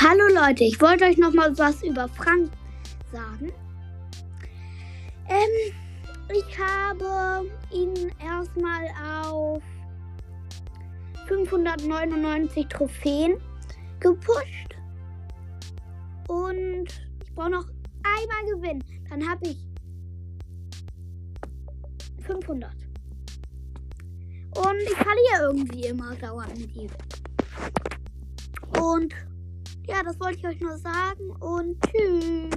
Hallo Leute, ich wollte euch noch mal was über Frank sagen. Ähm, ich habe ihn erstmal auf 599 Trophäen gepusht. Und ich brauche noch einmal gewinnen. Dann habe ich 500. Und ich verliere irgendwie immer dauernd mit ihm. Und ja, das wollte ich euch nur sagen und tschüss.